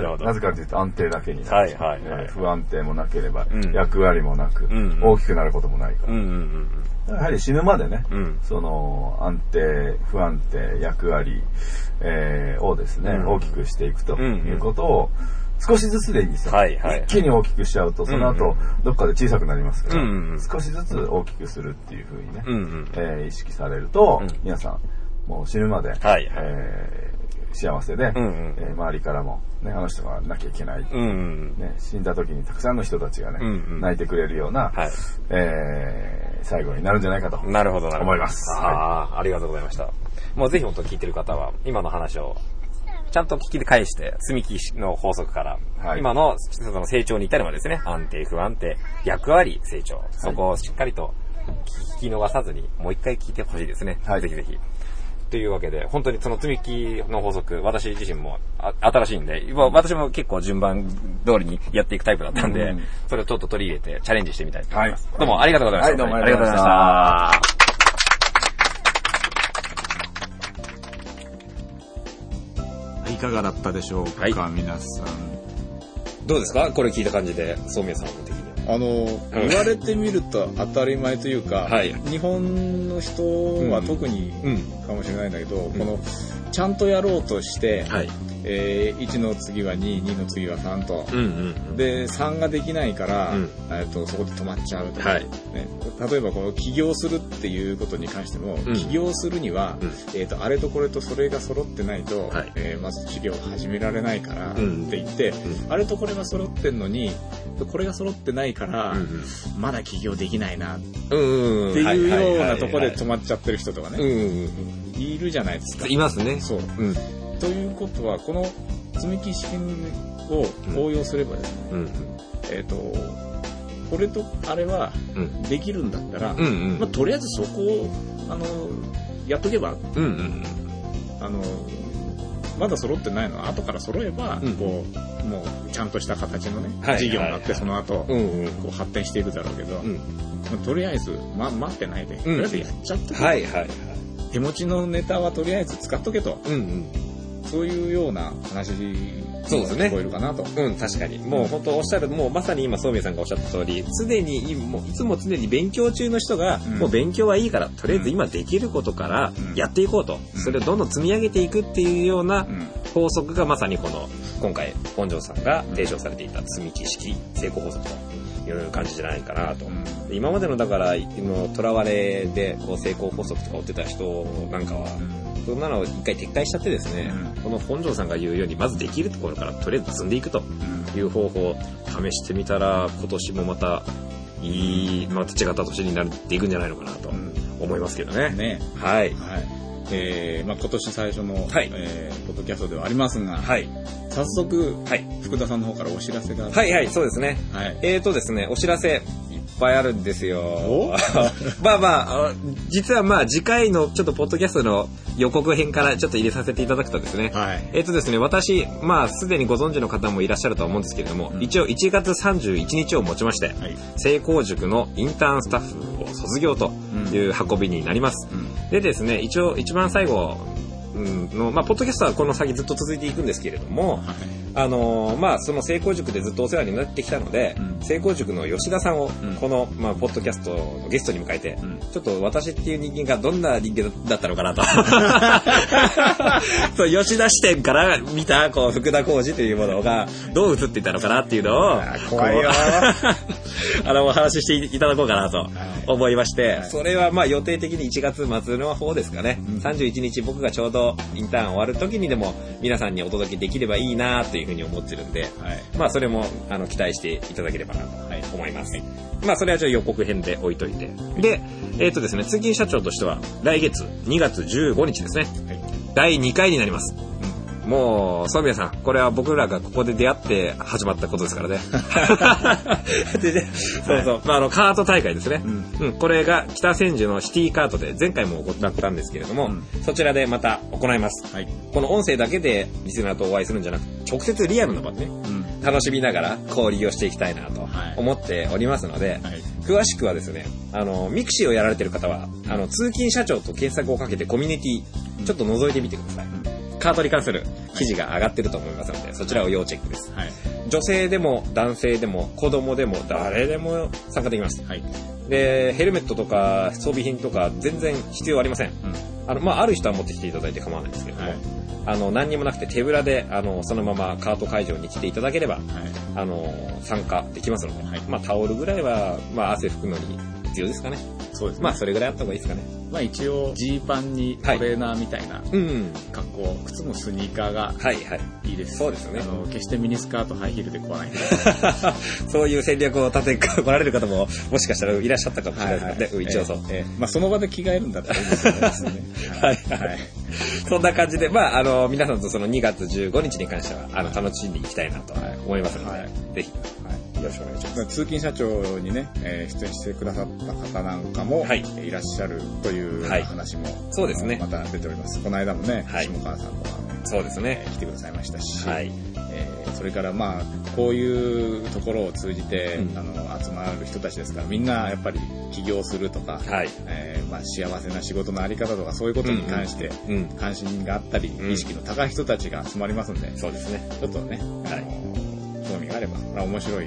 C: るほど。
D: なぜかというと安定だけになる、
C: はい
D: 不安定もなければ、
C: うん。
D: 役割もなく、
C: んうん。
D: 大きくなることもないから。
C: うんうん
D: やはり死ぬまでね、
C: うん。
D: その安定、不安定、役割、えーをですね、
C: うん。
D: 大きくしていくと
C: うんうん
D: いうことを、少しずつでいいんですよ。
C: はいはい
D: 一気に大きくしちゃうと、その後、
C: うん
D: どっかで小さくなりますから、
C: うんうん
D: 少しずつ大きくするっていうふうにね、
C: うんうん
D: えー意識されると、
C: うん
D: 皆さん、もう死ぬまで、
C: はいはい
D: えー幸せで、
C: うんうん
D: えー周りからも、ね、あの人がなきゃいけない、
C: うん。うん
D: ね、死んだ時にたくさんの人たちがね、
C: うんうん
D: 泣いてくれるような、
C: はい
D: えー最後になるんじゃないかと。
C: なるほど、なるほど。
D: 思います
C: ああ、ありがとうございました。もうぜひ本当聞いてる方は、今の話を、ちゃんと聞き返して、積み木の法則から、
D: はい
C: 今のその成長に至るまでですね、安定、不安定、役割、成長、そこをしっかりと聞き逃さずに、もう一回聞いてほしいですね。
D: はい
C: ぜひぜひ。というわけで、本当にその積み木の法則、私自身もあ新しいんで、今私も結構順番通りにやっていくタイプだったんで、
D: うん
C: それをちょっと取り入れてチャレンジしてみたいと思います。
D: はい
C: どうもありがとうございました。
D: はいどうも
C: ありがとうございました。
E: いかがだったでしょうか、
C: はい
E: 皆さん。
C: どうですか？これ聞いた感じで、そうみやさん的には。
B: あの、言われてみると当たり前というか、
C: はい
B: 日本の人は特に
C: うん。
B: かもしれないんだけど、この、ちゃんとやろうとして、
C: はい。
B: えー1の次は2、2の次は3と、
C: うんうん。
B: で、3ができないから、
C: うん
B: えっとそこで止まっちゃうとか、
C: はい。
B: ね、例えばこの起業するっていうことに関しても、
C: うん
B: 起業するには、
C: うん
B: えっとあれとこれとそれが揃ってないと、
C: はい
B: えーまず事業を始められないからって
C: うん
B: 言って、
C: ん
B: あれとこれが揃ってんのにこれが揃ってないから、
C: うん
B: まだ起業できないなっ
C: うん。うんうん。
B: ていうようなところで
C: はい
B: 止まっちゃってる人とかね、
C: はいはいうんうん
B: いるじゃないですか
C: うん。。いますね。
B: そう
C: うん。
B: ということはこの積み木式を応用すればですね、
C: うん。
B: えっ、とこれとあれは
C: うん。
B: できるんだったら、
C: うんうん。
B: まあ、とりあえずそこをあのやっとけば
C: うんうん。
B: あのまだ揃ってないのは後から揃えば、
C: うん
B: こうもうちゃんとした形のね、
C: はい
B: 事業になって、
C: はい
B: その後、
C: うんうん。
B: こう発展していくだろうけど、
C: うん。
B: まあとりあえず、ま、待ってないで、とりあえずやっちゃって、
C: はいはいはい。
B: 手持ちのネタはとりあえず使っとけと
C: うんうん。
B: そういうような話
C: そうですね
B: 聞こえるかなと。
C: うん、確かに。もう本当おっしゃる、もうまさに今、そうめいさんがおっしゃった通り、常に、もういつも常に勉強中の人が、
B: うん。
C: もう勉強はいいから、とりあえず今できることから
B: うん。
C: やっていこうと、
B: うん。
C: それをどんどん積み上げていくっていうような
B: うん
C: 法則がまさにこの、今回、本庄さんが提唱されていた積み木式成功法則という感じじゃないかなと。で今までのだから、の囚われでこう成功法則とか追ってた人なんかは、そんなのを一回撤回しちゃってですね、
B: うん
C: この本庄さんが言うように、まずできるところからとりあえず積んでいくという方法を試してみたら、今年もまた、いい、また違った年になっていくんじゃないのかなと思いますけどね。
B: ね
C: はい。
B: はい。えーまあ、今年最初の、
C: はい
B: えーポッドキャストではありますが、
C: はい。
B: 早速、
C: はい。
B: 福田さんの方からお知らせが。
C: はいはい、そうですね。
B: はい。
C: えーとですね、お知らせ、ぱいあるんですよ
B: お？<laughs>
C: まあまああ、実はまあ次回のちょっとポッドキャストの予告編からちょっと入れさせていただくとですね、
B: はい。
C: えっ、とですね、私、まあ、すでにご存知の方もいらっしゃるとは思うんですけれども、
B: うん
C: 一応1月31日をもちまして、
B: はい。
C: 成功塾のインターンスタッフを卒業という運びになります。
B: うん。
C: でですね、一応一番最後うんの、まあ、ポッドキャストはこの先ずっと続いていくんですけれども、
B: はい。
C: あのーまあ、その成功塾でずっとお世話になってきたので、
B: うん。
C: 成功塾の吉田さんを
B: うん。
C: この、まあ、ポッドキャストのゲストに迎えて、
B: うん。
C: ちょっと私っていう人間がどんな人間だったのかなと。<laughs> そう、吉田視点から見た、こう、福田浩二というものがどう映っていたのかなっていうのを、
B: 怖いよ。
C: あの、お話ししていただこうかなと
B: はい。
C: 思いまして、
B: はい。
C: それはまあ予定的に1月末の方ですかね。
B: うん。
C: 31日僕がちょうどインターン終わる時にでも皆さんにお届けできればいいなというふうに思ってるんで、
B: はい。
C: まあそれもあの期待していただければなと
B: はい。
C: 思います。まあそれはちょっと予告編で置いといて。で、えっ、とですね、通勤社長としては来月2月15日ですね。
B: はい。
C: 第2回になります。もう、ソミヤさん、これは僕らがここで出会って始まったことですからね。<laughs> そうそう、まあ、あの、カート大会ですね。うん、これが北千住のシティカートで前回も行ったんですけれども、そちらでまた行います。
B: はい。
C: この音声だけでリスナーとお会いするんじゃなくて、直接リアルな場でね、
B: うん。
C: 楽しみながら交流をしていきたいなと
B: はい
C: 思っておりますので、
B: はい。
C: 詳しくはですね、あの、ミクシーをやられてる方は、あの、通勤社長と検索をかけてコミュニティ、ちょっと覗いてみてください。カートに関する記事が上がってると思いますので、そちらを要チェックです。
B: はい。
C: 女性でも男性でも子供でも誰でも参加できます。
B: はい。
C: で、ヘルメットとか装備品とか全然必要ありません。
B: うん。
C: あの、まあ、ある人は持ってきていただいて構わないんですけれども、
B: はい
C: あの、何にもなくて手ぶらで、あの、そのままカート会場に来ていただければ、
B: はい。
C: あの、参加できますので、
B: はい
C: まあ、タオルぐらいは、まあ、汗拭くのに必要ですかね。
B: そうですね。
C: まあ、それぐらいあった方がいいですかね。
B: まあ一応、ジーパンにトレーナーみたいな
C: うん。
B: 格好、靴もスニーカーが
C: はい、はい。
B: いいです。
C: そうですよね
B: あの、決してミニスカート、ハイヒールで来ないで。<laughs>
C: そういう戦略を立て、来られる方も、もしかしたらいらっしゃったかもしれないですけどね、一応そう。
B: ええええまあその場で着替えるんだったらいいですよねですね。<laughs>
C: はいはいそんな感じで、まあ、あの、皆さんとその2月15日に関しては、あの、楽しんでいきたいなと思いますので、
B: はい
C: ぜひ、よろしくお願いします。
B: 通勤社長にね、えー出演してくださった方なんかも、
C: はい
B: えーいらっしゃるという
C: はい
B: 話も、
C: そうですね
B: また出ております。この間もね、
C: はい
B: 下川さんとかね、
C: そうですね
B: えー来てくださいましたし、
C: はい。
B: えーそれからまあ、こういうところを通じて、
C: うん
B: あの、集まる人たちですから、みんなやっぱり起業するとか、
C: はい。
B: えーまあ、幸せな仕事のあり方とかそういうことに関して
C: うん。
B: 関心があったり、
C: うん
B: 意識の高い人たちが集まりますんで、
C: そうですね。
B: ちょっとね、
C: はい
B: 興味があれば、まあ、面白い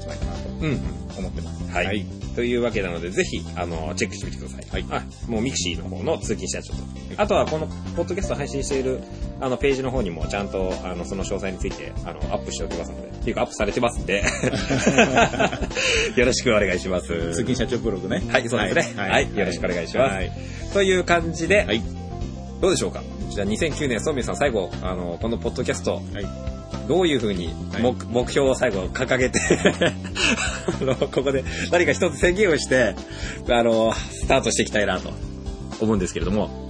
B: 集まりかなと
C: うん。
B: 思ってます。
C: はい。
B: はい。
C: というわけなので、ぜひ、あの、チェックしてみてください。
B: はい
C: あ、もうミクシーの方の通勤社長と。あとは、この、ポッドキャスト配信している、あの、ページの方にも、ちゃんと、あの、その詳細について、あの、アップしておきますので、っていうか、アップされてますんで、<laughs> よろしくお願いします。
B: 通勤社長ブログね。
C: はい、そうですね。はい、よろしくお願いします。
B: はい。
C: という感じで、
B: はい。
C: どうでしょうか？じゃあ、2009年、ソンミンさん、最後、あの、このポッドキャスト、
B: はい。
C: どういうふうに
B: はい
C: 目,、目標を最後掲げて <laughs> あの、ここで何か一つ宣言をして、あの、スタートしていきたいなと思うんですけれども。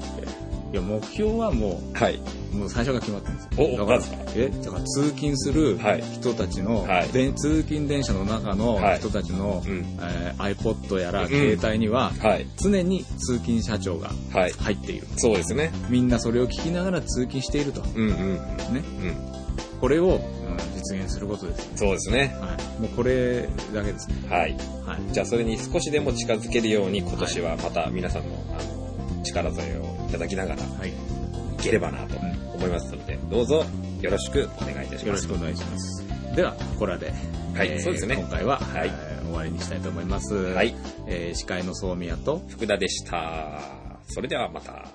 B: いや、目標はも
C: はい。
B: う、もう最初が決まってるんですよ。
C: お
B: だからえ、だから通勤する
C: はい
B: 人たちの、
C: はい
B: で通勤電車の中の
C: はい
B: 人たちの、
C: うん
B: えー iPod やら
C: うん
B: 携帯には、
C: はい。
B: 常に通勤社長が
C: はい。
B: 入っている。
C: そうですね。
B: みんなそれを聞きながら通勤していると。
C: うんうん。
B: ね。
C: うん。
B: これを、うん実現することですね。
C: そうですね。
B: はい。もうこれだけですね。
C: はい。
B: はい。
C: じゃあ、それに少しでも近づけるように、今年はまた皆さんの、あの、力添えをいただきながら、
B: はい。
C: いければなと思いますので、どうぞよろしくお願いいたします
B: よろしく。お願いします。では、ここらで、
C: はいそうですね
B: 今回は、
C: はい
B: えー終わりにしたいと思います。
C: はい。
B: えー司会の総宮と、
C: 福田でした。それではまた。